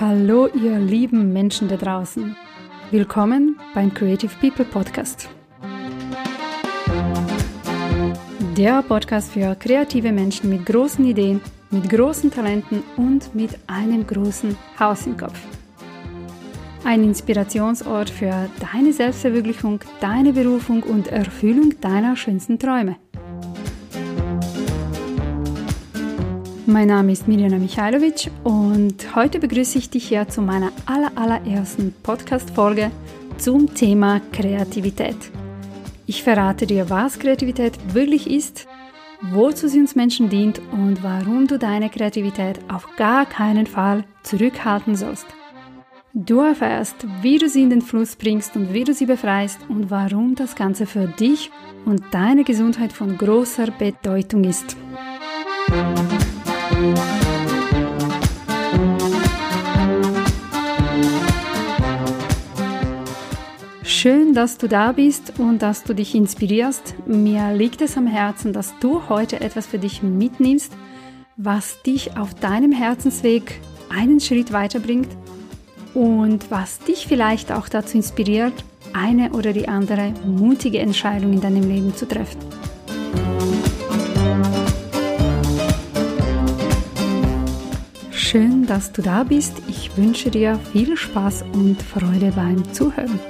Hallo ihr lieben Menschen da draußen. Willkommen beim Creative People Podcast. Der Podcast für kreative Menschen mit großen Ideen, mit großen Talenten und mit einem großen Haus im Kopf. Ein Inspirationsort für deine Selbstverwirklichung, deine Berufung und Erfüllung deiner schönsten Träume. Mein Name ist Miljana Michailovic und heute begrüße ich dich hier zu meiner aller, allerersten Podcast-Folge zum Thema Kreativität. Ich verrate dir, was Kreativität wirklich ist, wozu sie uns Menschen dient und warum du deine Kreativität auf gar keinen Fall zurückhalten sollst. Du erfährst, wie du sie in den Fluss bringst und wie du sie befreist und warum das Ganze für dich und deine Gesundheit von großer Bedeutung ist. Schön, dass du da bist und dass du dich inspirierst. Mir liegt es am Herzen, dass du heute etwas für dich mitnimmst, was dich auf deinem Herzensweg einen Schritt weiterbringt und was dich vielleicht auch dazu inspiriert, eine oder die andere mutige Entscheidung in deinem Leben zu treffen. Schön, dass du da bist. Ich wünsche dir viel Spaß und Freude beim Zuhören.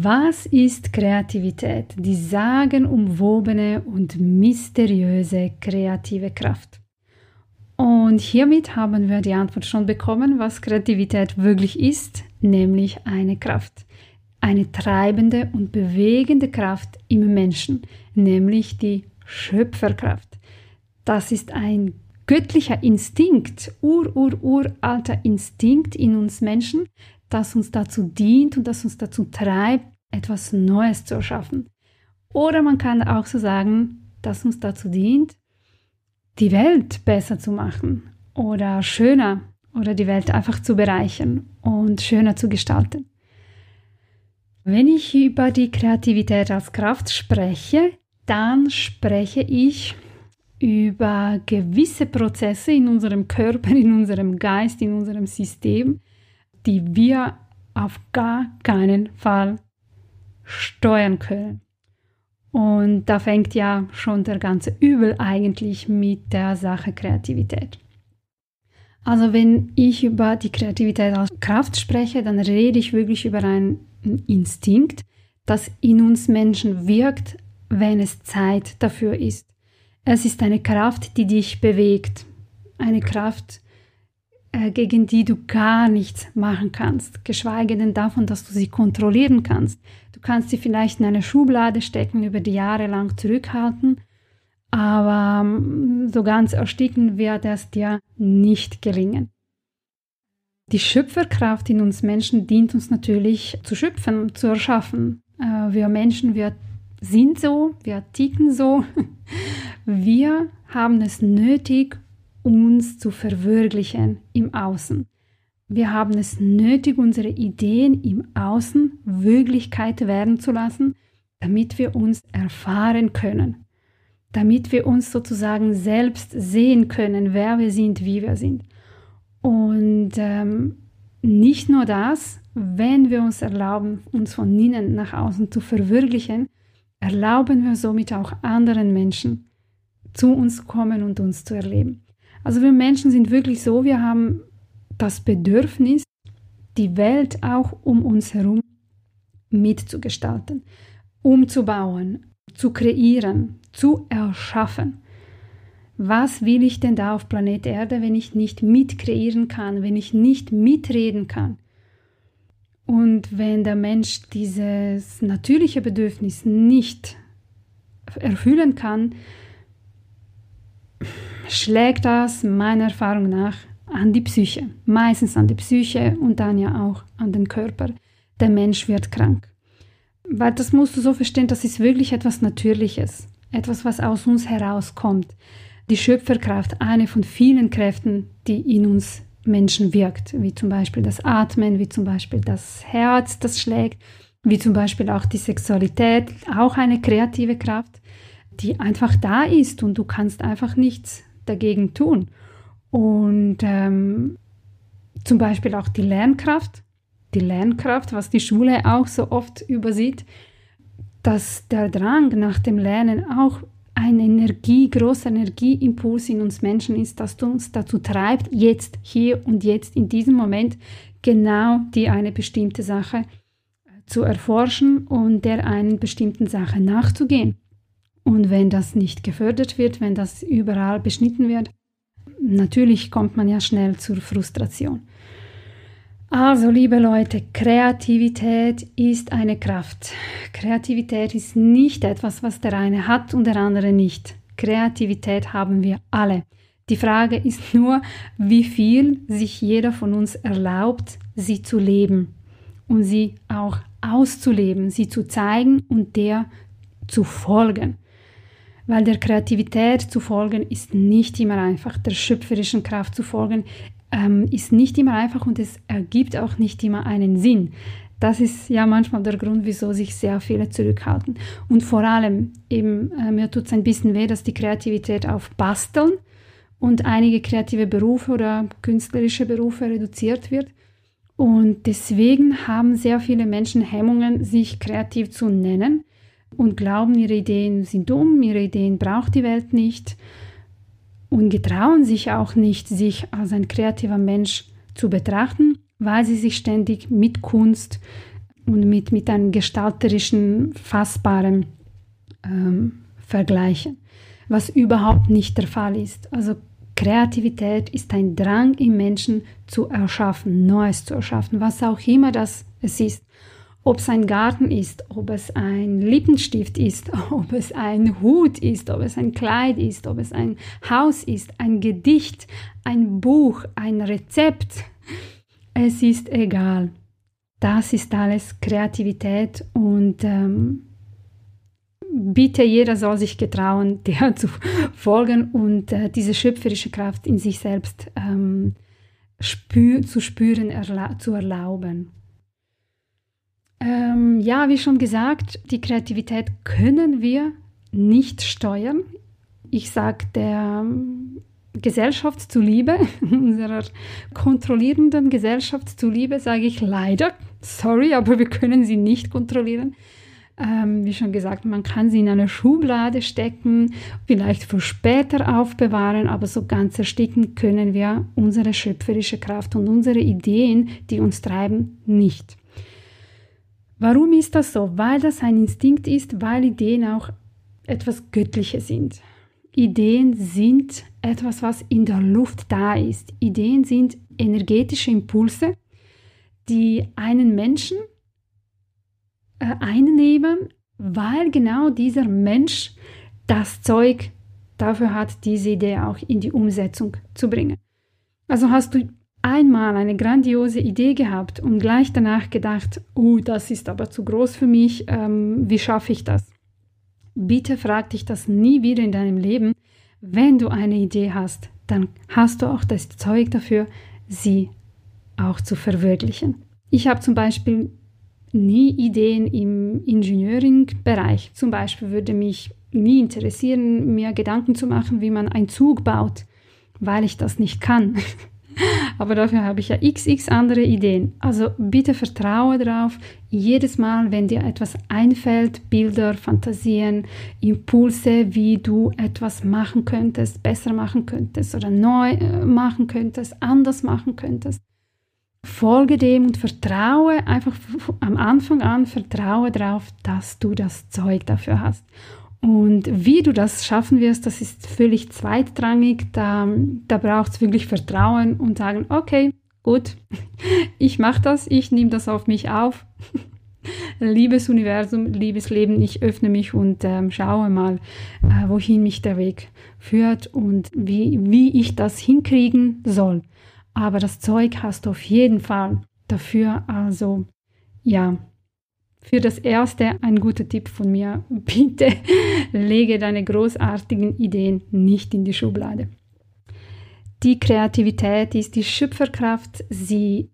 Was ist Kreativität? Die sagenumwobene und mysteriöse kreative Kraft. Und hiermit haben wir die Antwort schon bekommen, was Kreativität wirklich ist, nämlich eine Kraft. Eine treibende und bewegende Kraft im Menschen, nämlich die Schöpferkraft. Das ist ein göttlicher Instinkt, ur-ur-uralter Instinkt in uns Menschen, das uns dazu dient und das uns dazu treibt, etwas Neues zu erschaffen. Oder man kann auch so sagen, dass uns dazu dient, die Welt besser zu machen oder schöner oder die Welt einfach zu bereichern und schöner zu gestalten. Wenn ich über die Kreativität als Kraft spreche, dann spreche ich über gewisse Prozesse in unserem Körper, in unserem Geist, in unserem System, die wir auf gar keinen Fall steuern können. Und da fängt ja schon der ganze Übel eigentlich mit der Sache Kreativität. Also wenn ich über die Kreativität als Kraft spreche, dann rede ich wirklich über einen Instinkt, das in uns Menschen wirkt, wenn es Zeit dafür ist. Es ist eine Kraft, die dich bewegt, eine Kraft, äh, gegen die du gar nichts machen kannst, geschweige denn davon, dass du sie kontrollieren kannst. Du kannst sie vielleicht in eine Schublade stecken, über die Jahre lang zurückhalten, aber ähm, so ganz ersticken wird es dir nicht gelingen. Die Schöpferkraft in uns Menschen dient uns natürlich zu schöpfen, zu erschaffen. Äh, wir Menschen, wir sind so, wir ticken so. Wir haben es nötig, uns zu verwirklichen im Außen. Wir haben es nötig, unsere Ideen im Außen Wirklichkeit werden zu lassen, damit wir uns erfahren können, damit wir uns sozusagen selbst sehen können, wer wir sind, wie wir sind. Und ähm, nicht nur das, wenn wir uns erlauben, uns von innen nach außen zu verwirklichen, erlauben wir somit auch anderen Menschen zu uns kommen und uns zu erleben. Also wir Menschen sind wirklich so, wir haben das Bedürfnis, die Welt auch um uns herum mitzugestalten, umzubauen, zu kreieren, zu erschaffen. Was will ich denn da auf Planet Erde, wenn ich nicht mitkreieren kann, wenn ich nicht mitreden kann? Und wenn der Mensch dieses natürliche Bedürfnis nicht erfüllen kann, schlägt das meiner Erfahrung nach an die Psyche, meistens an die Psyche und dann ja auch an den Körper. Der Mensch wird krank. weil das musst du so verstehen, das ist wirklich etwas Natürliches, etwas, was aus uns herauskommt. Die Schöpferkraft, eine von vielen Kräften, die in uns Menschen wirkt, wie zum Beispiel das Atmen, wie zum Beispiel das Herz, das schlägt, wie zum Beispiel auch die Sexualität, auch eine kreative Kraft, die einfach da ist und du kannst einfach nichts dagegen tun. Und ähm, zum Beispiel auch die Lernkraft, die Lernkraft, was die Schule auch so oft übersieht, dass der Drang nach dem Lernen auch ein Energie, großer Energieimpuls in uns Menschen ist, das uns dazu treibt, jetzt, hier und jetzt, in diesem Moment genau die eine bestimmte Sache zu erforschen und der einen bestimmten Sache nachzugehen. Und wenn das nicht gefördert wird, wenn das überall beschnitten wird, natürlich kommt man ja schnell zur Frustration. Also, liebe Leute, Kreativität ist eine Kraft. Kreativität ist nicht etwas, was der eine hat und der andere nicht. Kreativität haben wir alle. Die Frage ist nur, wie viel sich jeder von uns erlaubt, sie zu leben und sie auch auszuleben, sie zu zeigen und der zu folgen. Weil der Kreativität zu folgen ist nicht immer einfach, der schöpferischen Kraft zu folgen ähm, ist nicht immer einfach und es ergibt auch nicht immer einen Sinn. Das ist ja manchmal der Grund, wieso sich sehr viele zurückhalten. Und vor allem, eben, äh, mir tut es ein bisschen weh, dass die Kreativität auf Basteln und einige kreative Berufe oder künstlerische Berufe reduziert wird. Und deswegen haben sehr viele Menschen Hemmungen, sich kreativ zu nennen und glauben, ihre Ideen sind dumm, ihre Ideen braucht die Welt nicht und getrauen sich auch nicht, sich als ein kreativer Mensch zu betrachten, weil sie sich ständig mit Kunst und mit, mit einem gestalterischen, fassbaren ähm, vergleichen, was überhaupt nicht der Fall ist. Also Kreativität ist ein Drang im Menschen zu erschaffen, Neues zu erschaffen, was auch immer das es ist. Ob es ein Garten ist, ob es ein Lippenstift ist, ob es ein Hut ist, ob es ein Kleid ist, ob es ein Haus ist, ein Gedicht, ein Buch, ein Rezept. Es ist egal. Das ist alles Kreativität und ähm, bitte jeder soll sich getrauen, der zu folgen und äh, diese schöpferische Kraft in sich selbst ähm, spür, zu spüren, erla zu erlauben. Ähm, ja, wie schon gesagt, die Kreativität können wir nicht steuern. Ich sage der ähm, Gesellschaft zuliebe, unserer kontrollierenden Gesellschaft zuliebe, sage ich leider, sorry, aber wir können sie nicht kontrollieren. Ähm, wie schon gesagt, man kann sie in eine Schublade stecken, vielleicht für später aufbewahren, aber so ganz ersticken können wir unsere schöpferische Kraft und unsere Ideen, die uns treiben, nicht. Warum ist das so? Weil das ein Instinkt ist, weil Ideen auch etwas Göttliches sind. Ideen sind etwas, was in der Luft da ist. Ideen sind energetische Impulse, die einen Menschen äh, einnehmen, weil genau dieser Mensch das Zeug dafür hat, diese Idee auch in die Umsetzung zu bringen. Also hast du einmal eine grandiose Idee gehabt und gleich danach gedacht, oh, das ist aber zu groß für mich, ähm, wie schaffe ich das? Bitte frag dich das nie wieder in deinem Leben. Wenn du eine Idee hast, dann hast du auch das Zeug dafür, sie auch zu verwirklichen. Ich habe zum Beispiel nie Ideen im Engineering-Bereich. Zum Beispiel würde mich nie interessieren, mir Gedanken zu machen, wie man einen Zug baut, weil ich das nicht kann. Aber dafür habe ich ja xx andere Ideen. Also bitte vertraue darauf, jedes Mal, wenn dir etwas einfällt, Bilder, Fantasien, Impulse, wie du etwas machen könntest, besser machen könntest oder neu äh, machen könntest, anders machen könntest, folge dem und vertraue einfach am Anfang an, vertraue darauf, dass du das Zeug dafür hast. Und wie du das schaffen wirst, das ist völlig zweitrangig. Da, da braucht es wirklich Vertrauen und sagen, okay, gut, ich mache das, ich nehme das auf mich auf. liebes Universum, liebes Leben, ich öffne mich und ähm, schaue mal, äh, wohin mich der Weg führt und wie, wie ich das hinkriegen soll. Aber das Zeug hast du auf jeden Fall dafür. Also ja, für das Erste ein guter Tipp von mir. Bitte lege deine großartigen Ideen nicht in die Schublade. Die Kreativität ist die Schöpferkraft. Sie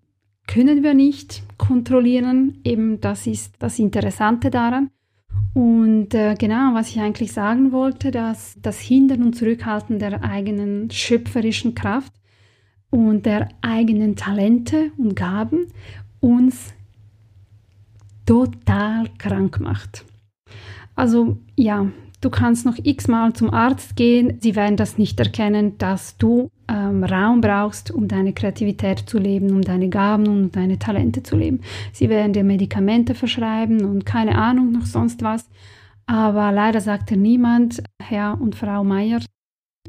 können wir nicht kontrollieren. Eben das ist das Interessante daran. Und äh, genau, was ich eigentlich sagen wollte, dass das Hindern und Zurückhalten der eigenen schöpferischen Kraft und der eigenen Talente und Gaben uns total krank macht. Also ja, du kannst noch x-mal zum Arzt gehen, sie werden das nicht erkennen, dass du ähm, Raum brauchst, um deine Kreativität zu leben, um deine Gaben und deine Talente zu leben. Sie werden dir Medikamente verschreiben und keine Ahnung noch sonst was. Aber leider sagte niemand, Herr und Frau Meier,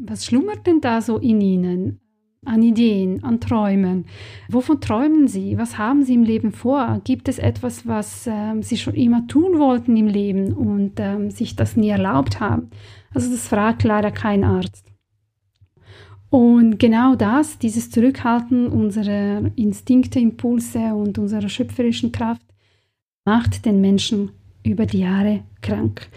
was schlummert denn da so in Ihnen? An Ideen, an Träumen. Wovon träumen Sie? Was haben Sie im Leben vor? Gibt es etwas, was äh, Sie schon immer tun wollten im Leben und äh, sich das nie erlaubt haben? Also das fragt leider kein Arzt. Und genau das, dieses Zurückhalten unserer Instinkte, Impulse und unserer schöpferischen Kraft, macht den Menschen über die Jahre krank.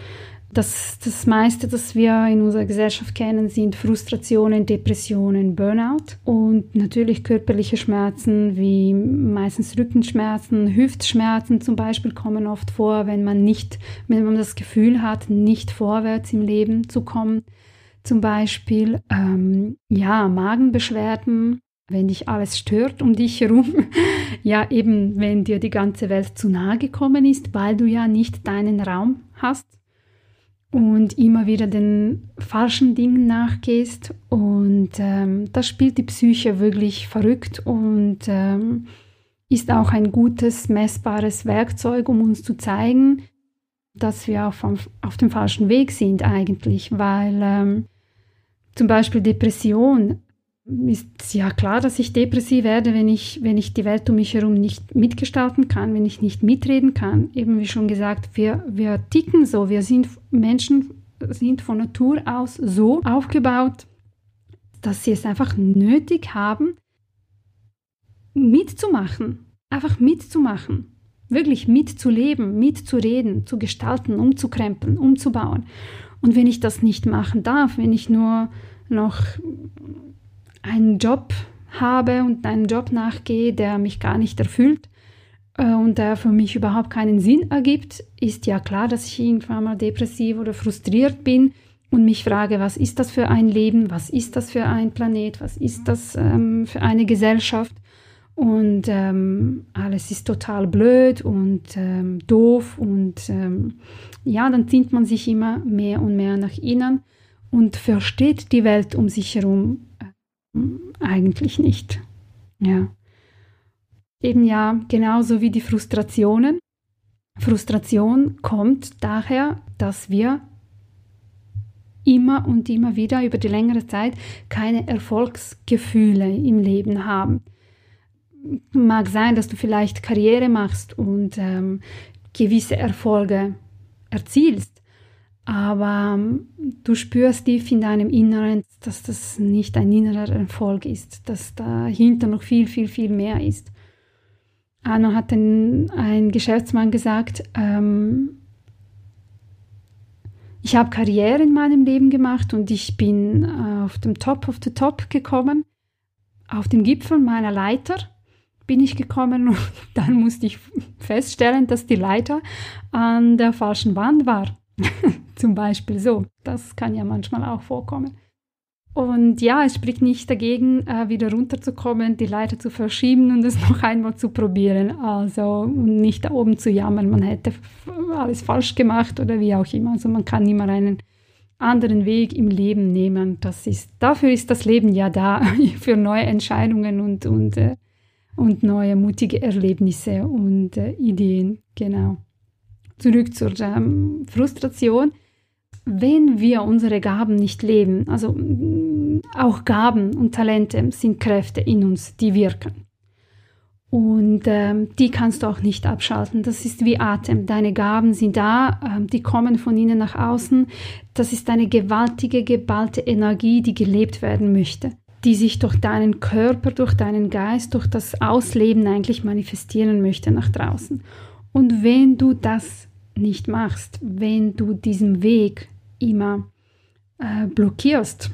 Das, das meiste, das wir in unserer Gesellschaft kennen, sind Frustrationen, Depressionen, Burnout und natürlich körperliche Schmerzen wie meistens Rückenschmerzen, Hüftschmerzen zum Beispiel kommen oft vor, wenn man nicht, wenn man das Gefühl hat, nicht vorwärts im Leben zu kommen. Zum Beispiel, ähm, ja, Magenbeschwerden, wenn dich alles stört um dich herum. ja, eben, wenn dir die ganze Welt zu nahe gekommen ist, weil du ja nicht deinen Raum hast und immer wieder den falschen Dingen nachgehst. Und ähm, das spielt die Psyche wirklich verrückt und ähm, ist auch ein gutes, messbares Werkzeug, um uns zu zeigen, dass wir auf, auf dem falschen Weg sind eigentlich, weil ähm, zum Beispiel Depression ist ja klar, dass ich depressiv werde, wenn ich, wenn ich die Welt um mich herum nicht mitgestalten kann, wenn ich nicht mitreden kann. Eben wie schon gesagt, wir, wir ticken so, wir sind Menschen, sind von Natur aus so aufgebaut, dass sie es einfach nötig haben, mitzumachen, einfach mitzumachen, wirklich mitzuleben, mitzureden, zu gestalten, umzukrempeln, umzubauen. Und wenn ich das nicht machen darf, wenn ich nur noch einen Job habe und einen Job nachgehe, der mich gar nicht erfüllt äh, und der für mich überhaupt keinen Sinn ergibt, ist ja klar, dass ich irgendwann mal depressiv oder frustriert bin und mich frage, was ist das für ein Leben, was ist das für ein Planet, was ist das ähm, für eine Gesellschaft? Und ähm, alles ist total blöd und ähm, doof und ähm, ja, dann zieht man sich immer mehr und mehr nach innen und versteht die Welt um sich herum äh, eigentlich nicht. Ja. Eben ja, genauso wie die Frustrationen. Frustration kommt daher, dass wir immer und immer wieder über die längere Zeit keine Erfolgsgefühle im Leben haben. Mag sein, dass du vielleicht Karriere machst und ähm, gewisse Erfolge erzielst, aber ähm, du spürst tief in deinem Inneren, dass das nicht ein innerer Erfolg ist, dass dahinter noch viel, viel, viel mehr ist. Einmal hat ein, ein Geschäftsmann gesagt, ähm, ich habe Karriere in meinem Leben gemacht und ich bin äh, auf dem Top of the Top gekommen, auf dem Gipfel meiner Leiter bin ich gekommen und dann musste ich feststellen, dass die Leiter an der falschen Wand war. Zum Beispiel so. Das kann ja manchmal auch vorkommen. Und ja, es spricht nicht dagegen, äh, wieder runterzukommen, die Leiter zu verschieben und es noch einmal zu probieren. Also nicht da oben zu jammern, man hätte alles falsch gemacht oder wie auch immer. Also man kann immer einen anderen Weg im Leben nehmen. Das ist, dafür ist das Leben ja da, für neue Entscheidungen und, und, äh, und neue mutige Erlebnisse und äh, Ideen. Genau zurück zur ähm, Frustration, wenn wir unsere Gaben nicht leben, also mm, auch Gaben und Talente sind Kräfte in uns, die wirken. Und ähm, die kannst du auch nicht abschalten. Das ist wie Atem. Deine Gaben sind da, ähm, die kommen von innen nach außen. Das ist eine gewaltige, geballte Energie, die gelebt werden möchte, die sich durch deinen Körper, durch deinen Geist, durch das Ausleben eigentlich manifestieren möchte nach draußen. Und wenn du das nicht machst, wenn du diesen Weg immer äh, blockierst,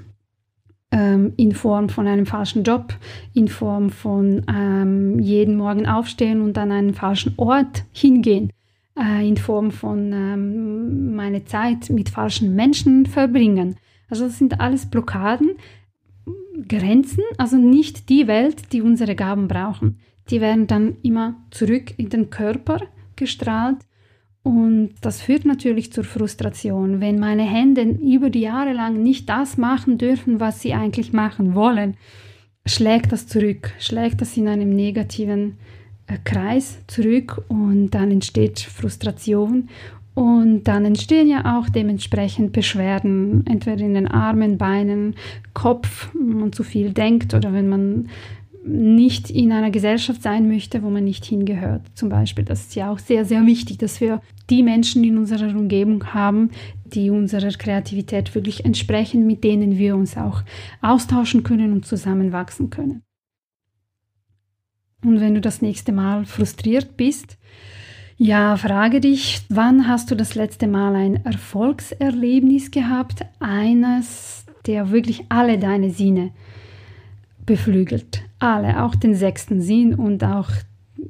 ähm, in Form von einem falschen Job, in Form von ähm, jeden Morgen aufstehen und an einen falschen Ort hingehen, äh, in Form von ähm, meine Zeit mit falschen Menschen verbringen. Also das sind alles Blockaden, Grenzen, also nicht die Welt, die unsere Gaben brauchen. Die werden dann immer zurück in den Körper gestrahlt und das führt natürlich zur Frustration, wenn meine Hände über die Jahre lang nicht das machen dürfen, was sie eigentlich machen wollen. Schlägt das zurück, schlägt das in einem negativen äh, Kreis zurück und dann entsteht Frustration und dann entstehen ja auch dementsprechend Beschwerden, entweder in den Armen, Beinen, Kopf, wenn man zu viel denkt oder wenn man nicht in einer Gesellschaft sein möchte, wo man nicht hingehört. Zum Beispiel, das ist ja auch sehr, sehr wichtig, dass wir die Menschen in unserer Umgebung haben, die unserer Kreativität wirklich entsprechen, mit denen wir uns auch austauschen können und zusammenwachsen können. Und wenn du das nächste Mal frustriert bist, ja, frage dich, wann hast du das letzte Mal ein Erfolgserlebnis gehabt? Eines, der wirklich alle deine Sinne beflügelt. Alle, auch den sechsten Sinn und auch,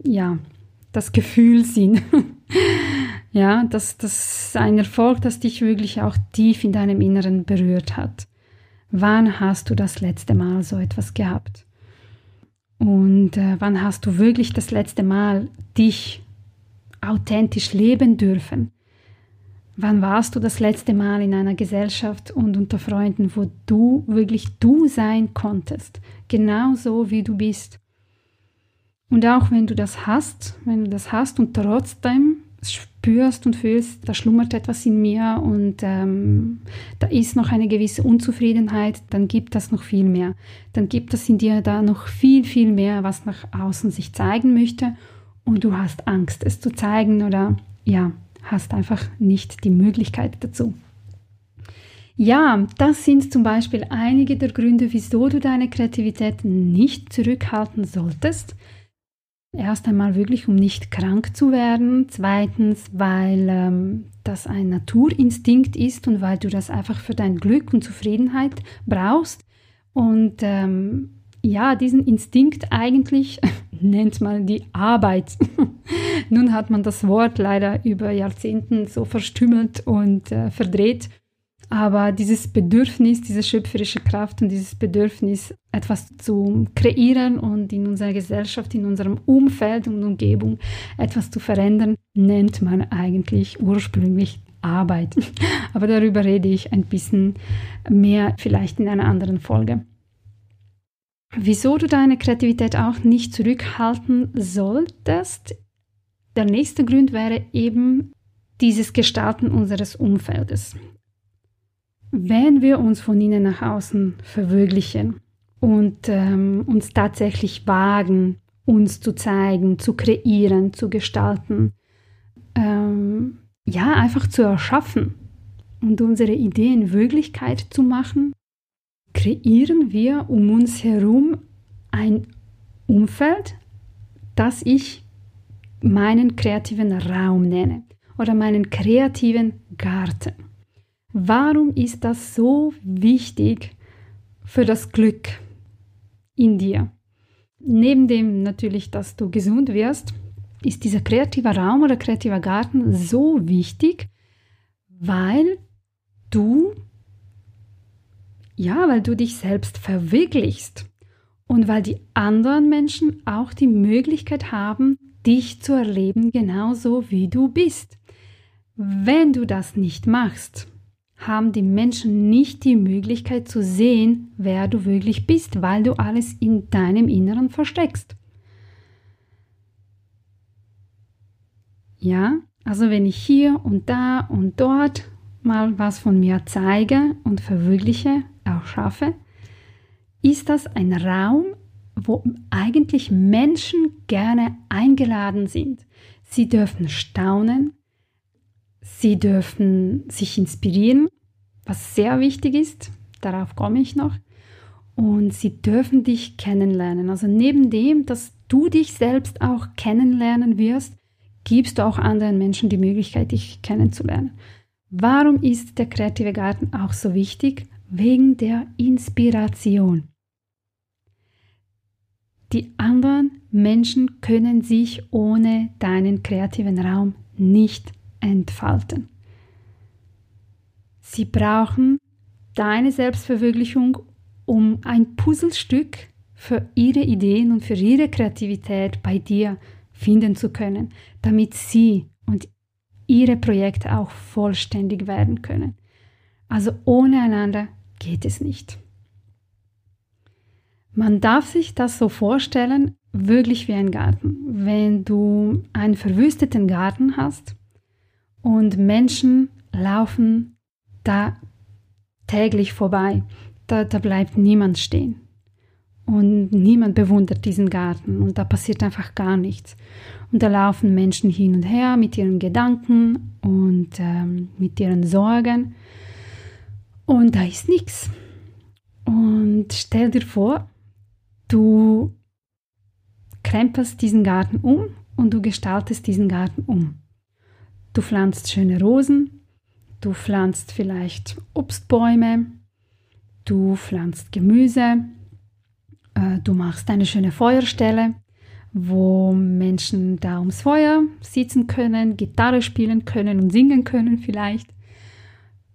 ja, das Gefühlsinn. ja, das, das ist ein Erfolg, das dich wirklich auch tief in deinem Inneren berührt hat. Wann hast du das letzte Mal so etwas gehabt? Und äh, wann hast du wirklich das letzte Mal dich authentisch leben dürfen. Wann warst du das letzte Mal in einer Gesellschaft und unter Freunden, wo du wirklich du sein konntest, genauso wie du bist? Und auch wenn du das hast, wenn du das hast und trotzdem spürst und fühlst, da schlummert etwas in mir und ähm, da ist noch eine gewisse Unzufriedenheit, dann gibt das noch viel mehr. Dann gibt es in dir da noch viel, viel mehr, was nach außen sich zeigen möchte und du hast Angst, es zu zeigen oder ja, hast einfach nicht die Möglichkeit dazu. Ja, das sind zum Beispiel einige der Gründe, wieso du deine Kreativität nicht zurückhalten solltest. Erst einmal wirklich, um nicht krank zu werden. Zweitens, weil ähm, das ein Naturinstinkt ist und weil du das einfach für dein Glück und Zufriedenheit brauchst. Und ähm, ja, diesen Instinkt eigentlich nennt man die Arbeit. Nun hat man das Wort leider über Jahrzehnten so verstümmelt und äh, verdreht. Aber dieses Bedürfnis, diese schöpferische Kraft und dieses Bedürfnis, etwas zu kreieren und in unserer Gesellschaft, in unserem Umfeld und Umgebung etwas zu verändern, nennt man eigentlich ursprünglich Arbeit. Aber darüber rede ich ein bisschen mehr vielleicht in einer anderen Folge. Wieso du deine Kreativität auch nicht zurückhalten solltest, der nächste Grund wäre eben dieses Gestalten unseres Umfeldes. Wenn wir uns von innen nach außen verwirklichen und ähm, uns tatsächlich wagen, uns zu zeigen, zu kreieren, zu gestalten, ähm, ja, einfach zu erschaffen und unsere Ideen Wirklichkeit zu machen, kreieren wir um uns herum ein Umfeld, das ich meinen kreativen Raum nenne oder meinen kreativen Garten. Warum ist das so wichtig für das Glück in dir? Neben dem natürlich, dass du gesund wirst, ist dieser kreative Raum oder kreativer Garten so wichtig, weil du ja, weil du dich selbst verwirklichst und weil die anderen Menschen auch die Möglichkeit haben, dich zu erleben genauso wie du bist. Wenn du das nicht machst, haben die Menschen nicht die Möglichkeit zu sehen, wer du wirklich bist, weil du alles in deinem Inneren versteckst. Ja, also wenn ich hier und da und dort mal was von mir zeige und verwirkliche, auch schaffe, ist das ein Raum, wo eigentlich Menschen gerne eingeladen sind. Sie dürfen staunen, sie dürfen sich inspirieren, was sehr wichtig ist, darauf komme ich noch, und sie dürfen dich kennenlernen. Also neben dem, dass du dich selbst auch kennenlernen wirst, gibst du auch anderen Menschen die Möglichkeit, dich kennenzulernen. Warum ist der kreative Garten auch so wichtig? Wegen der Inspiration. Die anderen Menschen können sich ohne deinen kreativen Raum nicht entfalten. Sie brauchen deine Selbstverwirklichung, um ein Puzzlestück für ihre Ideen und für ihre Kreativität bei dir finden zu können, damit sie und ihre Projekte auch vollständig werden können. Also ohne einander geht es nicht. Man darf sich das so vorstellen, wirklich wie ein Garten. Wenn du einen verwüsteten Garten hast und Menschen laufen da täglich vorbei, da, da bleibt niemand stehen. Und niemand bewundert diesen Garten und da passiert einfach gar nichts. Und da laufen Menschen hin und her mit ihren Gedanken und ähm, mit ihren Sorgen. Und da ist nichts. Und stell dir vor, du krempelst diesen Garten um und du gestaltest diesen Garten um. Du pflanzt schöne Rosen, du pflanzt vielleicht Obstbäume, du pflanzt Gemüse, äh, du machst eine schöne Feuerstelle, wo Menschen da ums Feuer sitzen können, Gitarre spielen können und singen können vielleicht.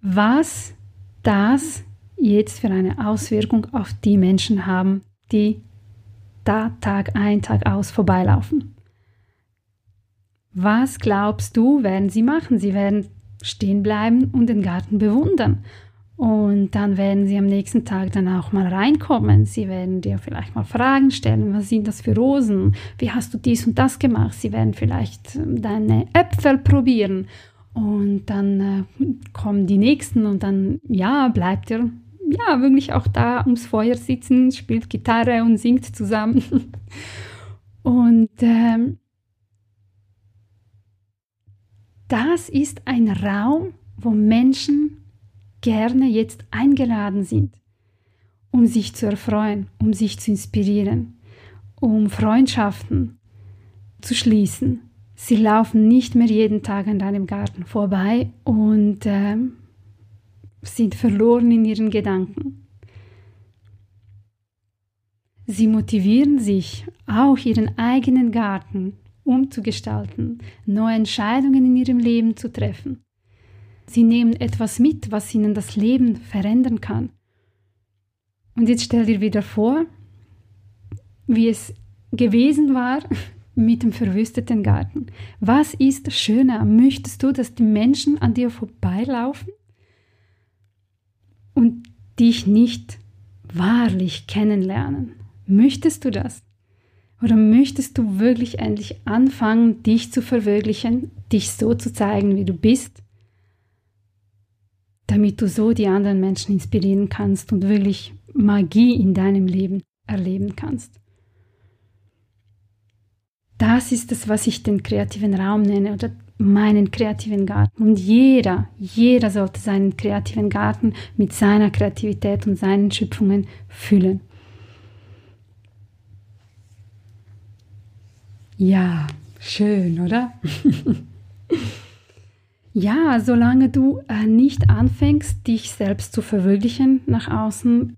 Was das jetzt für eine Auswirkung auf die Menschen haben, die da Tag ein, Tag aus vorbeilaufen. Was glaubst du, werden sie machen? Sie werden stehen bleiben und den Garten bewundern und dann werden sie am nächsten Tag dann auch mal reinkommen. Sie werden dir vielleicht mal Fragen stellen. Was sind das für Rosen? Wie hast du dies und das gemacht? Sie werden vielleicht ähm, deine Äpfel probieren. Und dann äh, kommen die nächsten und dann, ja, bleibt ihr ja wirklich auch da ums Feuer sitzen, spielt Gitarre und singt zusammen. und ähm, das ist ein Raum, wo Menschen gerne jetzt eingeladen sind, um sich zu erfreuen, um sich zu inspirieren, um Freundschaften zu schließen. Sie laufen nicht mehr jeden Tag an deinem Garten vorbei und äh, sind verloren in ihren Gedanken. Sie motivieren sich, auch ihren eigenen Garten umzugestalten, neue Entscheidungen in ihrem Leben zu treffen. Sie nehmen etwas mit, was ihnen das Leben verändern kann. Und jetzt stell dir wieder vor, wie es gewesen war mit dem verwüsteten Garten. Was ist schöner? Möchtest du, dass die Menschen an dir vorbeilaufen und dich nicht wahrlich kennenlernen? Möchtest du das? Oder möchtest du wirklich endlich anfangen, dich zu verwirklichen, dich so zu zeigen, wie du bist? damit du so die anderen Menschen inspirieren kannst und wirklich Magie in deinem Leben erleben kannst. Das ist es, was ich den kreativen Raum nenne oder meinen kreativen Garten. Und jeder, jeder sollte seinen kreativen Garten mit seiner Kreativität und seinen Schöpfungen füllen. Ja, schön, oder? Ja, solange du äh, nicht anfängst, dich selbst zu verwirklichen nach außen,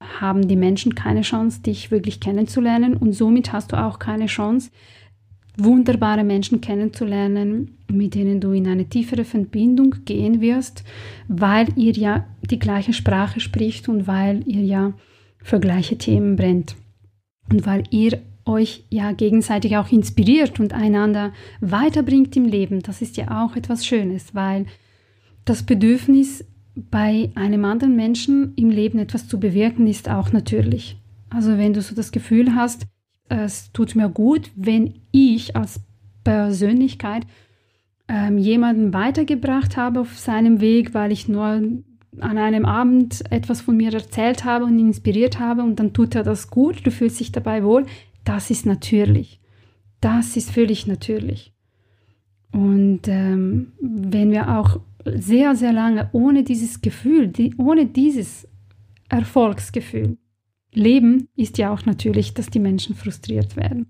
haben die Menschen keine Chance, dich wirklich kennenzulernen und somit hast du auch keine Chance, wunderbare Menschen kennenzulernen, mit denen du in eine tiefere Verbindung gehen wirst, weil ihr ja die gleiche Sprache spricht und weil ihr ja für gleiche Themen brennt und weil ihr euch ja gegenseitig auch inspiriert und einander weiterbringt im Leben. Das ist ja auch etwas Schönes, weil das Bedürfnis bei einem anderen Menschen im Leben etwas zu bewirken ist auch natürlich. Also wenn du so das Gefühl hast, es tut mir gut, wenn ich als Persönlichkeit ähm, jemanden weitergebracht habe auf seinem Weg, weil ich nur an einem Abend etwas von mir erzählt habe und ihn inspiriert habe und dann tut er das gut, du fühlst dich dabei wohl, das ist natürlich. Das ist völlig natürlich. Und ähm, wenn wir auch sehr, sehr lange ohne dieses Gefühl, die, ohne dieses Erfolgsgefühl leben, ist ja auch natürlich, dass die Menschen frustriert werden.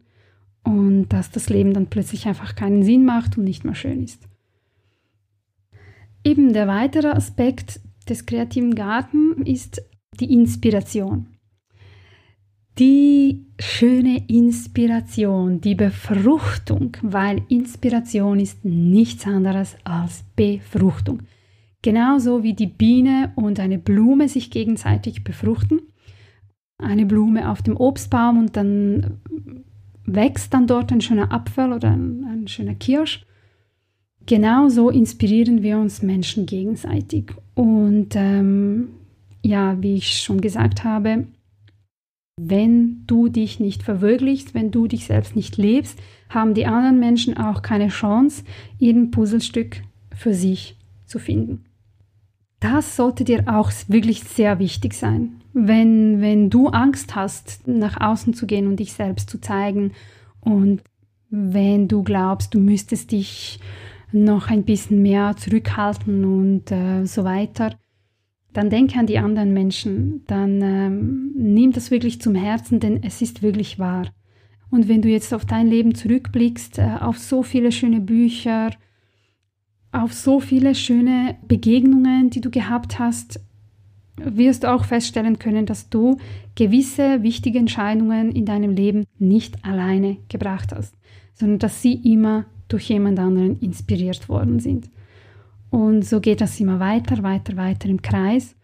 und dass das Leben dann plötzlich einfach keinen Sinn macht und nicht mehr schön ist. Eben der weitere Aspekt des kreativen Garten ist die Inspiration. Die schöne Inspiration, die Befruchtung, weil Inspiration ist nichts anderes als Befruchtung. Genauso wie die Biene und eine Blume sich gegenseitig befruchten. Eine Blume auf dem Obstbaum und dann wächst dann dort ein schöner Apfel oder ein, ein schöner Kirsch. Genauso inspirieren wir uns Menschen gegenseitig. Und ähm, ja, wie ich schon gesagt habe, wenn du dich nicht verwirklichst, wenn du dich selbst nicht lebst, haben die anderen Menschen auch keine Chance, ihr Puzzlestück für sich zu finden. Das sollte dir auch wirklich sehr wichtig sein. Wenn, wenn du Angst hast, nach außen zu gehen und dich selbst zu zeigen und wenn du glaubst, du müsstest dich noch ein bisschen mehr zurückhalten und äh, so weiter, dann denke an die anderen Menschen, dann ähm, nimm das wirklich zum Herzen, denn es ist wirklich wahr. Und wenn du jetzt auf dein Leben zurückblickst, äh, auf so viele schöne Bücher, auf so viele schöne Begegnungen, die du gehabt hast, wirst du auch feststellen können, dass du gewisse wichtige Entscheidungen in deinem Leben nicht alleine gebracht hast, sondern dass sie immer durch jemand anderen inspiriert worden sind. Und so geht das immer weiter, weiter, weiter im Kreis.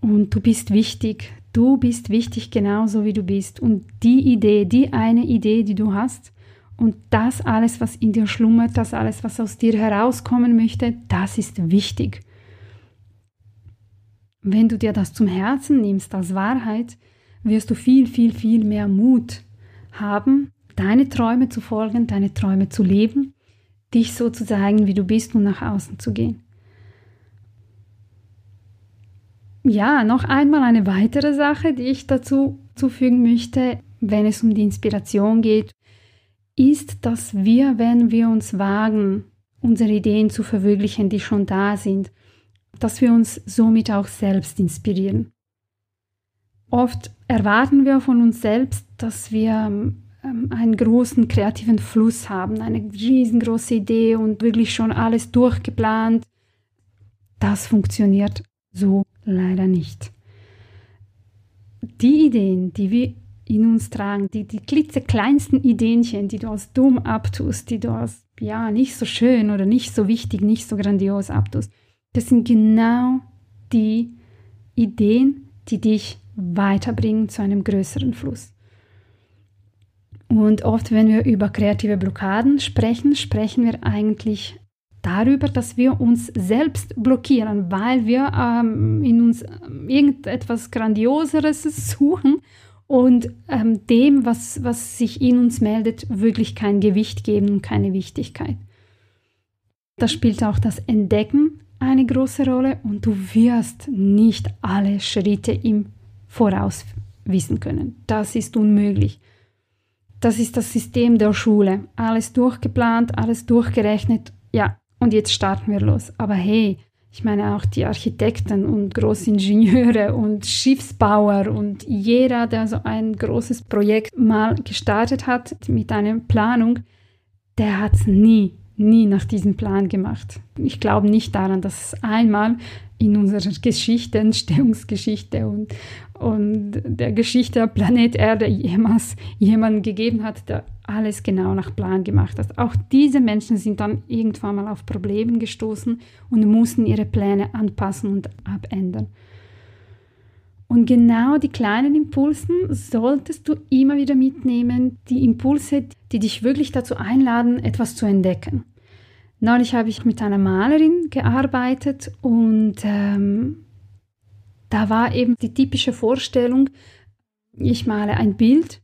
Und du bist wichtig. Du bist wichtig genauso wie du bist. Und die Idee, die eine Idee, die du hast, und das alles, was in dir schlummert, das alles, was aus dir herauskommen möchte, das ist wichtig. Wenn du dir das zum Herzen nimmst als Wahrheit, wirst du viel, viel, viel mehr Mut haben, deine Träume zu folgen, deine Träume zu leben, dich so zu zeigen, wie du bist und nach außen zu gehen. Ja, noch einmal eine weitere Sache, die ich dazu zufügen möchte, wenn es um die Inspiration geht, ist, dass wir, wenn wir uns wagen, unsere Ideen zu verwirklichen, die schon da sind, dass wir uns somit auch selbst inspirieren. Oft erwarten wir von uns selbst, dass wir einen großen kreativen Fluss haben, eine riesengroße Idee und wirklich schon alles durchgeplant. Das funktioniert so leider nicht. Die Ideen, die wir in uns tragen, die, die klitzekleinsten Ideenchen, die du als dumm abtust, die du als ja nicht so schön oder nicht so wichtig, nicht so grandios abtust, das sind genau die Ideen, die dich weiterbringen zu einem größeren Fluss. Und oft, wenn wir über kreative Blockaden sprechen, sprechen wir eigentlich darüber, dass wir uns selbst blockieren, weil wir ähm, in uns irgendetwas Grandioseres suchen und ähm, dem, was, was sich in uns meldet, wirklich kein Gewicht geben und keine Wichtigkeit. Da spielt auch das Entdecken eine große Rolle und du wirst nicht alle Schritte im Voraus wissen können. Das ist unmöglich. Das ist das System der Schule. Alles durchgeplant, alles durchgerechnet. Ja, und jetzt starten wir los. Aber hey, ich meine auch die Architekten und Großingenieure und Schiffsbauer und jeder, der so ein großes Projekt mal gestartet hat mit einer Planung, der hat es nie nie nach diesem Plan gemacht. Ich glaube nicht daran, dass es einmal in unserer Geschichte, Entstehungsgeschichte und, und der Geschichte Planet Erde jemals jemanden gegeben hat, der alles genau nach Plan gemacht hat. Auch diese Menschen sind dann irgendwann mal auf Probleme gestoßen und mussten ihre Pläne anpassen und abändern. Und genau die kleinen Impulsen solltest du immer wieder mitnehmen, die Impulse, die dich wirklich dazu einladen, etwas zu entdecken. Neulich habe ich mit einer Malerin gearbeitet und ähm, da war eben die typische Vorstellung, ich male ein Bild,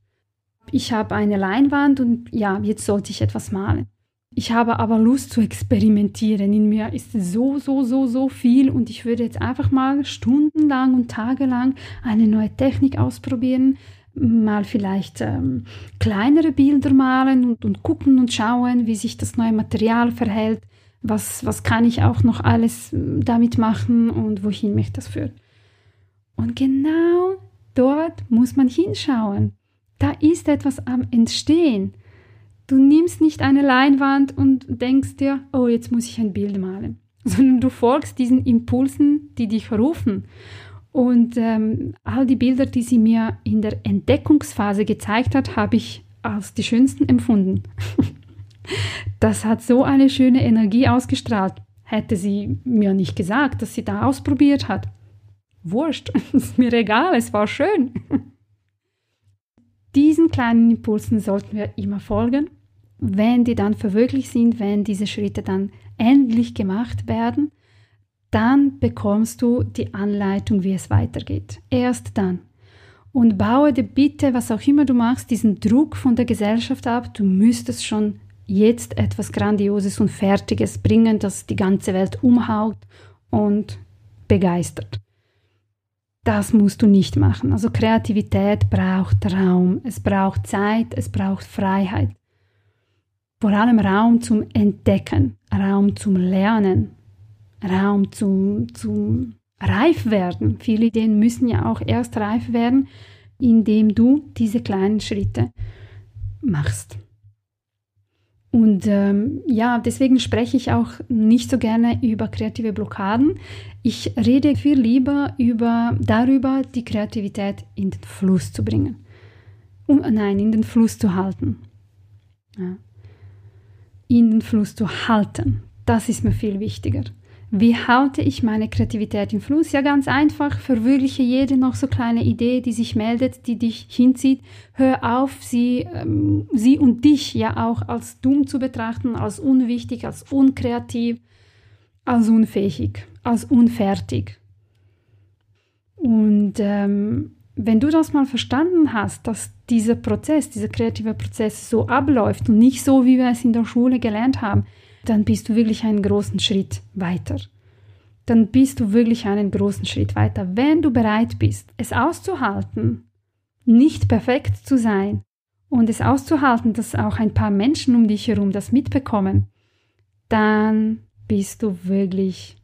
ich habe eine Leinwand und ja, jetzt sollte ich etwas malen. Ich habe aber Lust zu experimentieren. In mir ist so, so, so, so viel und ich würde jetzt einfach mal stundenlang und tagelang eine neue Technik ausprobieren, mal vielleicht ähm, kleinere Bilder malen und, und gucken und schauen, wie sich das neue Material verhält, was, was kann ich auch noch alles ähm, damit machen und wohin mich das führt. Und genau dort muss man hinschauen. Da ist etwas am Entstehen Du nimmst nicht eine Leinwand und denkst dir, oh, jetzt muss ich ein Bild malen, sondern du folgst diesen Impulsen, die dich rufen. Und ähm, all die Bilder, die sie mir in der Entdeckungsphase gezeigt hat, habe ich als die schönsten empfunden. das hat so eine schöne Energie ausgestrahlt. Hätte sie mir nicht gesagt, dass sie da ausprobiert hat. Wurscht, ist mir egal, es war schön. Diesen kleinen Impulsen sollten wir immer folgen. Wenn die dann verwirklicht sind, wenn diese Schritte dann endlich gemacht werden, dann bekommst du die Anleitung, wie es weitergeht. Erst dann. Und baue dir bitte, was auch immer du machst, diesen Druck von der Gesellschaft ab. Du müsstest schon jetzt etwas Grandioses und Fertiges bringen, das die ganze Welt umhaut und begeistert. Das musst du nicht machen. Also Kreativität braucht Raum, es braucht Zeit, es braucht Freiheit. Vor allem Raum zum Entdecken, Raum zum Lernen, Raum zum, zum Reifwerden. Viele Ideen müssen ja auch erst reif werden, indem du diese kleinen Schritte machst. Und ähm, ja, deswegen spreche ich auch nicht so gerne über kreative Blockaden. Ich rede viel lieber über, darüber, die Kreativität in den Fluss zu bringen. Um, nein, in den Fluss zu halten. Ja. In den Fluss zu halten. Das ist mir viel wichtiger. Wie halte ich meine Kreativität im Fluss? Ja, ganz einfach. Verwirkliche jede noch so kleine Idee, die sich meldet, die dich hinzieht. Hör auf, sie, ähm, sie und dich ja auch als dumm zu betrachten, als unwichtig, als unkreativ, als unfähig, als unfertig. Und ähm, wenn du das mal verstanden hast, dass dieser Prozess, dieser kreative Prozess so abläuft und nicht so, wie wir es in der Schule gelernt haben, dann bist du wirklich einen großen Schritt weiter. Dann bist du wirklich einen großen Schritt weiter. Wenn du bereit bist, es auszuhalten, nicht perfekt zu sein und es auszuhalten, dass auch ein paar Menschen um dich herum das mitbekommen, dann bist du wirklich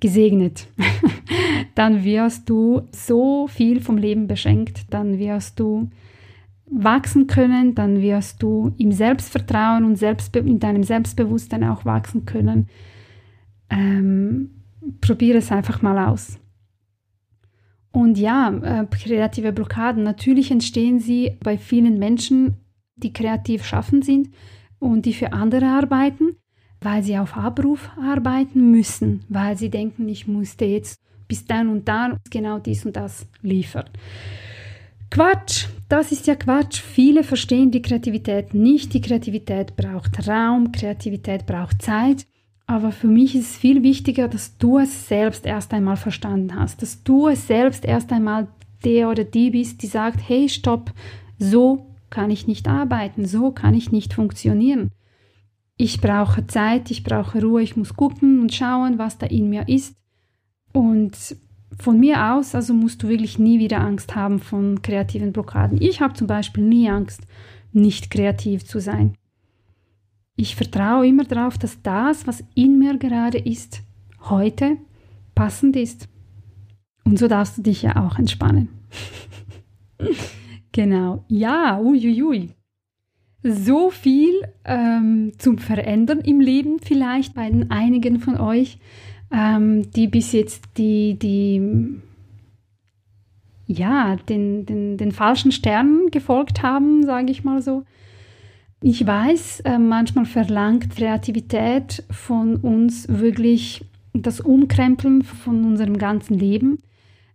gesegnet. dann wirst du so viel vom Leben beschenkt, dann wirst du wachsen können, dann wirst du im Selbstvertrauen und Selbstbe in deinem Selbstbewusstsein auch wachsen können. Ähm, probiere es einfach mal aus. Und ja, äh, kreative Blockaden, natürlich entstehen sie bei vielen Menschen, die kreativ schaffen sind und die für andere arbeiten, weil sie auf Abruf arbeiten müssen, weil sie denken, ich musste jetzt bis dann und dann genau dies und das liefern. Quatsch, das ist ja Quatsch. Viele verstehen die Kreativität nicht. Die Kreativität braucht Raum, Kreativität braucht Zeit. Aber für mich ist es viel wichtiger, dass du es selbst erst einmal verstanden hast, dass du es selbst erst einmal der oder die bist, die sagt, hey, stopp, so kann ich nicht arbeiten, so kann ich nicht funktionieren. Ich brauche Zeit, ich brauche Ruhe, ich muss gucken und schauen, was da in mir ist. Und von mir aus, also musst du wirklich nie wieder Angst haben von kreativen Blockaden. Ich habe zum Beispiel nie Angst, nicht kreativ zu sein. Ich vertraue immer darauf, dass das, was in mir gerade ist, heute passend ist. Und so darfst du dich ja auch entspannen. genau. Ja, uiuiui. So viel ähm, zum Verändern im Leben vielleicht bei einigen von euch ähm, die bis jetzt die, die ja, den, den, den falschen Sternen gefolgt haben, sage ich mal so. Ich weiß, äh, manchmal verlangt Kreativität von uns wirklich das Umkrempeln von unserem ganzen Leben.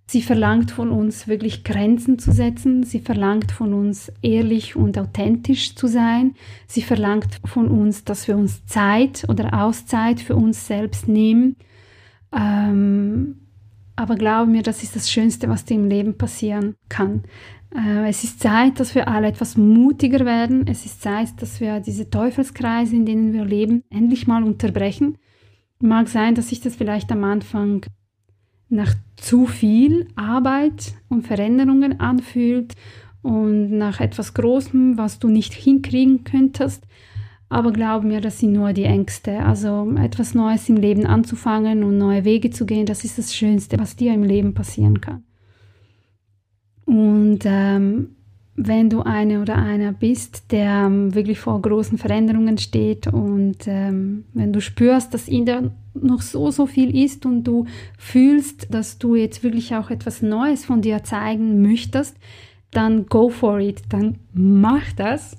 Sie verlangt von uns wirklich Grenzen zu setzen. Sie verlangt von uns ehrlich und authentisch zu sein. Sie verlangt von uns, dass wir uns Zeit oder Auszeit für uns selbst nehmen ähm, aber glaube mir, das ist das Schönste, was dir im Leben passieren kann. Äh, es ist Zeit, dass wir alle etwas mutiger werden. Es ist Zeit, dass wir diese Teufelskreise, in denen wir leben, endlich mal unterbrechen. Mag sein, dass sich das vielleicht am Anfang nach zu viel Arbeit und Veränderungen anfühlt und nach etwas Großem, was du nicht hinkriegen könntest. Aber glaub mir, das sind nur die Ängste. Also etwas Neues im Leben anzufangen und neue Wege zu gehen, das ist das Schönste, was dir im Leben passieren kann. Und ähm, wenn du eine oder einer bist, der ähm, wirklich vor großen Veränderungen steht und ähm, wenn du spürst, dass in dir noch so, so viel ist und du fühlst, dass du jetzt wirklich auch etwas Neues von dir zeigen möchtest, dann go for it, dann mach das.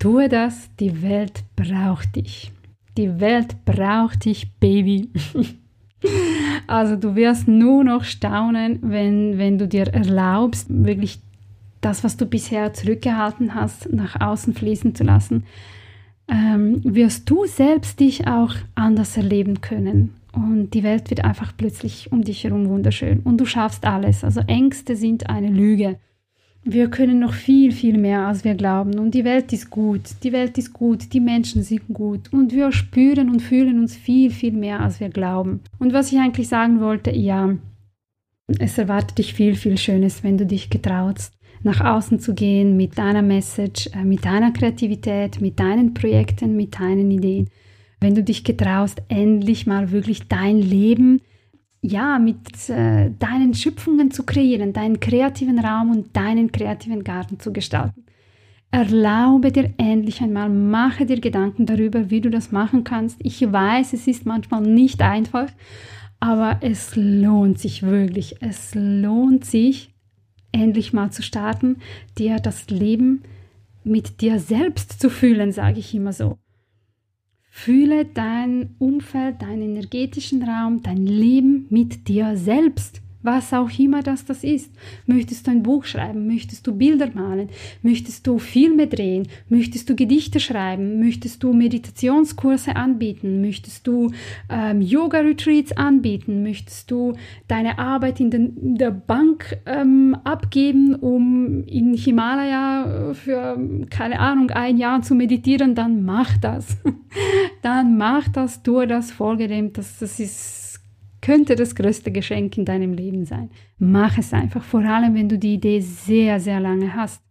Tue das, die Welt braucht dich. Die Welt braucht dich, Baby. also du wirst nur noch staunen, wenn, wenn du dir erlaubst, wirklich das, was du bisher zurückgehalten hast, nach außen fließen zu lassen, ähm, wirst du selbst dich auch anders erleben können. Und die Welt wird einfach plötzlich um dich herum wunderschön. Und du schaffst alles. Also Ängste sind eine Lüge. Wir können noch viel, viel mehr, als wir glauben. Und die Welt ist gut. Die Welt ist gut. Die Menschen sind gut. Und wir spüren und fühlen uns viel, viel mehr, als wir glauben. Und was ich eigentlich sagen wollte, ja, es erwartet dich viel, viel Schönes, wenn du dich getraust nach außen zu gehen mit deiner Message, äh, mit deiner Kreativität, mit deinen Projekten, mit deinen Ideen. Wenn du dich getraust, endlich mal wirklich dein Leben ja, mit äh, deinen Schöpfungen zu kreieren, deinen kreativen Raum und deinen kreativen Garten zu gestalten. Erlaube dir endlich einmal, mache dir Gedanken darüber, wie du das machen kannst. Ich weiß, es ist manchmal nicht einfach, aber es lohnt sich wirklich. Es lohnt sich, endlich mal zu starten, dir das Leben mit dir selbst zu fühlen, sage ich immer so. Fühle dein Umfeld, deinen energetischen Raum, dein Leben mit dir selbst was auch immer das, das ist. Möchtest du ein Buch schreiben? Möchtest du Bilder malen? Möchtest du Filme drehen? Möchtest du Gedichte schreiben? Möchtest du Meditationskurse anbieten? Möchtest du ähm, Yoga-Retreats anbieten? Möchtest du deine Arbeit in, den, in der Bank ähm, abgeben, um in Himalaya für, keine Ahnung, ein Jahr zu meditieren? Dann mach das. Dann mach das, tu das, folge dem. Das, das ist könnte das größte Geschenk in deinem Leben sein. Mach es einfach, vor allem wenn du die Idee sehr, sehr lange hast.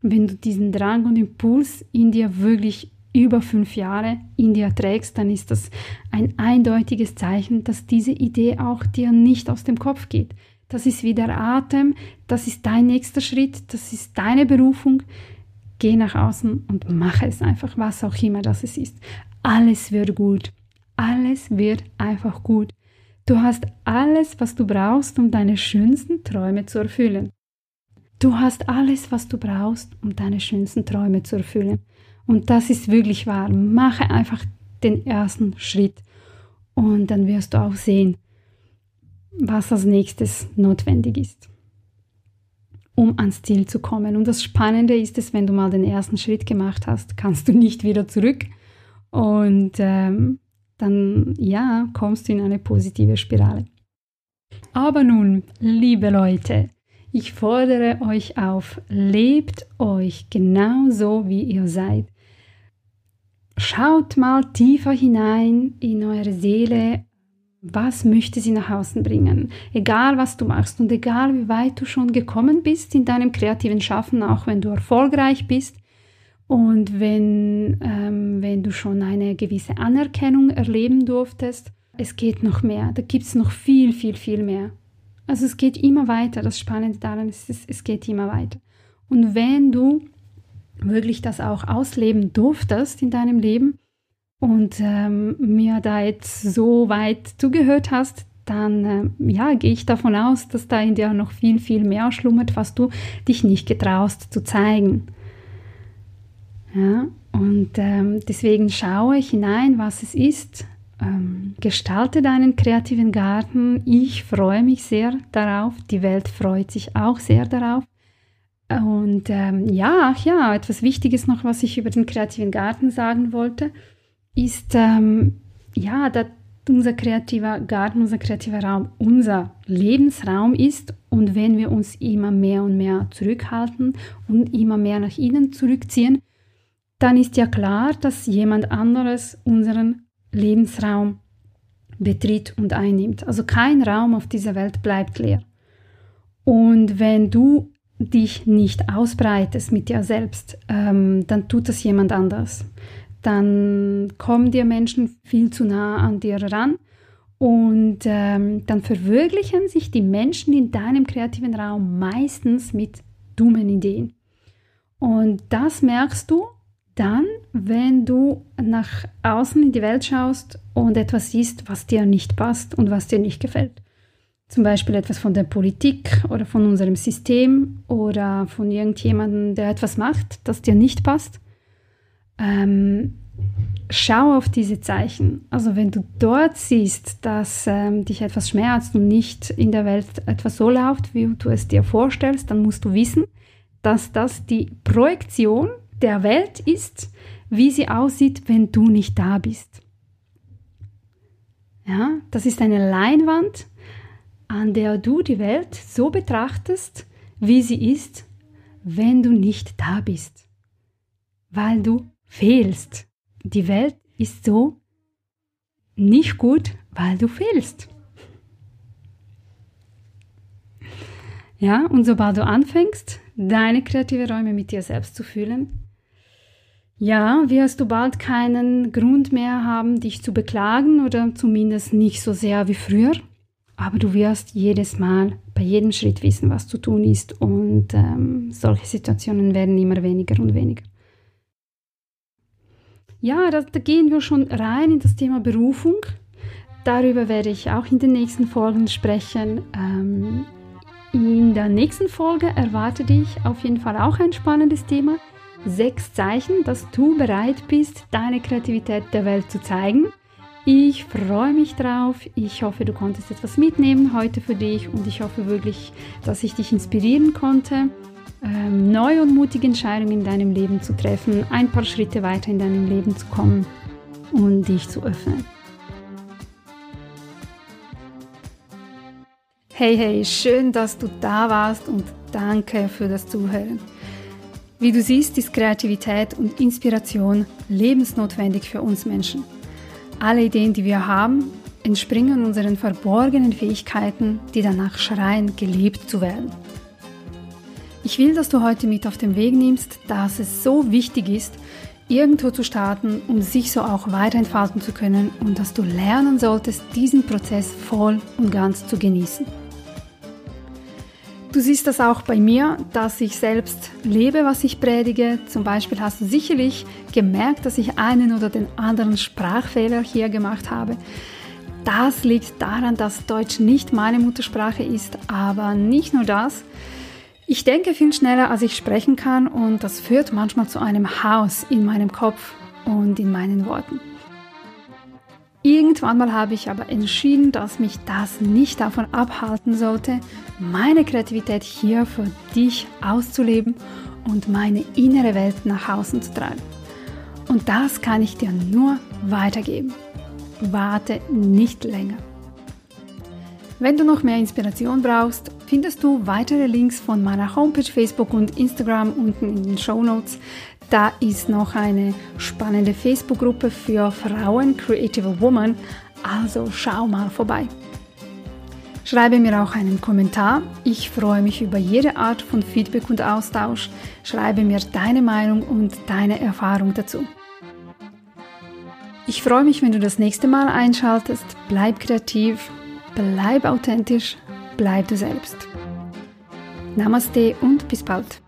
Wenn du diesen Drang und Impuls in dir wirklich über fünf Jahre in dir trägst, dann ist das ein eindeutiges Zeichen, dass diese Idee auch dir nicht aus dem Kopf geht. Das ist wie der Atem, das ist dein nächster Schritt, das ist deine Berufung. Geh nach außen und mache es einfach, was auch immer das ist. Alles wird gut. Alles wird einfach gut. Du hast alles, was du brauchst, um deine schönsten Träume zu erfüllen. Du hast alles, was du brauchst, um deine schönsten Träume zu erfüllen. Und das ist wirklich wahr. Mache einfach den ersten Schritt und dann wirst du auch sehen, was als nächstes notwendig ist, um ans Ziel zu kommen. Und das Spannende ist es, wenn du mal den ersten Schritt gemacht hast, kannst du nicht wieder zurück. Und ähm, dann ja, kommst du in eine positive Spirale. Aber nun, liebe Leute, ich fordere euch auf, lebt euch genau so, wie ihr seid. Schaut mal tiefer hinein in eure Seele, was möchte sie nach außen bringen. Egal, was du machst und egal, wie weit du schon gekommen bist in deinem kreativen Schaffen, auch wenn du erfolgreich bist, und wenn, ähm, wenn du schon eine gewisse Anerkennung erleben durftest, es geht noch mehr. Da gibt es noch viel, viel, viel mehr. Also es geht immer weiter. Das Spannende daran ist, es, es geht immer weiter. Und wenn du wirklich das auch ausleben durftest in deinem Leben und ähm, mir da jetzt so weit zugehört hast, dann äh, ja, gehe ich davon aus, dass da in dir noch viel, viel mehr schlummert, was du dich nicht getraust zu zeigen. Ja, und ähm, deswegen schaue ich hinein, was es ist. Ähm, gestalte deinen kreativen Garten. Ich freue mich sehr darauf. Die Welt freut sich auch sehr darauf. Und ähm, ja, ach ja, etwas Wichtiges noch, was ich über den kreativen Garten sagen wollte, ist, ähm, ja, dass unser kreativer Garten, unser kreativer Raum unser Lebensraum ist. Und wenn wir uns immer mehr und mehr zurückhalten und immer mehr nach innen zurückziehen, dann ist ja klar, dass jemand anderes unseren Lebensraum betritt und einnimmt. Also kein Raum auf dieser Welt bleibt leer. Und wenn du dich nicht ausbreitest mit dir selbst, ähm, dann tut das jemand anders. Dann kommen dir Menschen viel zu nah an dir ran und ähm, dann verwirklichen sich die Menschen in deinem kreativen Raum meistens mit dummen Ideen. Und das merkst du dann, wenn du nach außen in die Welt schaust und etwas siehst, was dir nicht passt und was dir nicht gefällt. Zum Beispiel etwas von der Politik oder von unserem System oder von irgendjemandem, der etwas macht, das dir nicht passt. Ähm, schau auf diese Zeichen. Also wenn du dort siehst, dass ähm, dich etwas schmerzt und nicht in der Welt etwas so läuft, wie du es dir vorstellst, dann musst du wissen, dass das die Projektion der Welt ist, wie sie aussieht, wenn du nicht da bist. Ja, das ist eine Leinwand, an der du die Welt so betrachtest, wie sie ist, wenn du nicht da bist, weil du fehlst. Die Welt ist so nicht gut, weil du fehlst. Ja, und sobald du anfängst, deine kreative Räume mit dir selbst zu fühlen, ja, wirst du bald keinen Grund mehr haben, dich zu beklagen oder zumindest nicht so sehr wie früher. Aber du wirst jedes Mal bei jedem Schritt wissen, was zu tun ist und ähm, solche Situationen werden immer weniger und weniger. Ja, da, da gehen wir schon rein in das Thema Berufung. Darüber werde ich auch in den nächsten Folgen sprechen. Ähm, in der nächsten Folge erwarte dich auf jeden Fall auch ein spannendes Thema. Sechs Zeichen, dass du bereit bist, deine Kreativität der Welt zu zeigen. Ich freue mich drauf. Ich hoffe, du konntest etwas mitnehmen heute für dich und ich hoffe wirklich, dass ich dich inspirieren konnte, ähm, neue und mutige Entscheidungen in deinem Leben zu treffen, ein paar Schritte weiter in deinem Leben zu kommen und dich zu öffnen. Hey, hey, schön, dass du da warst und danke für das Zuhören. Wie du siehst, ist Kreativität und Inspiration lebensnotwendig für uns Menschen. Alle Ideen, die wir haben, entspringen unseren verborgenen Fähigkeiten, die danach schreien, gelebt zu werden. Ich will, dass du heute mit auf den Weg nimmst, dass es so wichtig ist, irgendwo zu starten, um sich so auch weiter entfalten zu können und dass du lernen solltest, diesen Prozess voll und ganz zu genießen. Du siehst das auch bei mir, dass ich selbst lebe, was ich predige. Zum Beispiel hast du sicherlich gemerkt, dass ich einen oder den anderen Sprachfehler hier gemacht habe. Das liegt daran, dass Deutsch nicht meine Muttersprache ist, aber nicht nur das. Ich denke viel schneller, als ich sprechen kann und das führt manchmal zu einem Haus in meinem Kopf und in meinen Worten. Irgendwann mal habe ich aber entschieden, dass mich das nicht davon abhalten sollte, meine Kreativität hier für dich auszuleben und meine innere Welt nach außen zu treiben. Und das kann ich dir nur weitergeben. Warte nicht länger. Wenn du noch mehr Inspiration brauchst, findest du weitere Links von meiner Homepage, Facebook und Instagram unten in den Show Notes. Da ist noch eine spannende Facebook-Gruppe für Frauen, Creative Woman, also schau mal vorbei. Schreibe mir auch einen Kommentar. Ich freue mich über jede Art von Feedback und Austausch. Schreibe mir deine Meinung und deine Erfahrung dazu. Ich freue mich, wenn du das nächste Mal einschaltest. Bleib kreativ, bleib authentisch, bleib du selbst. Namaste und bis bald.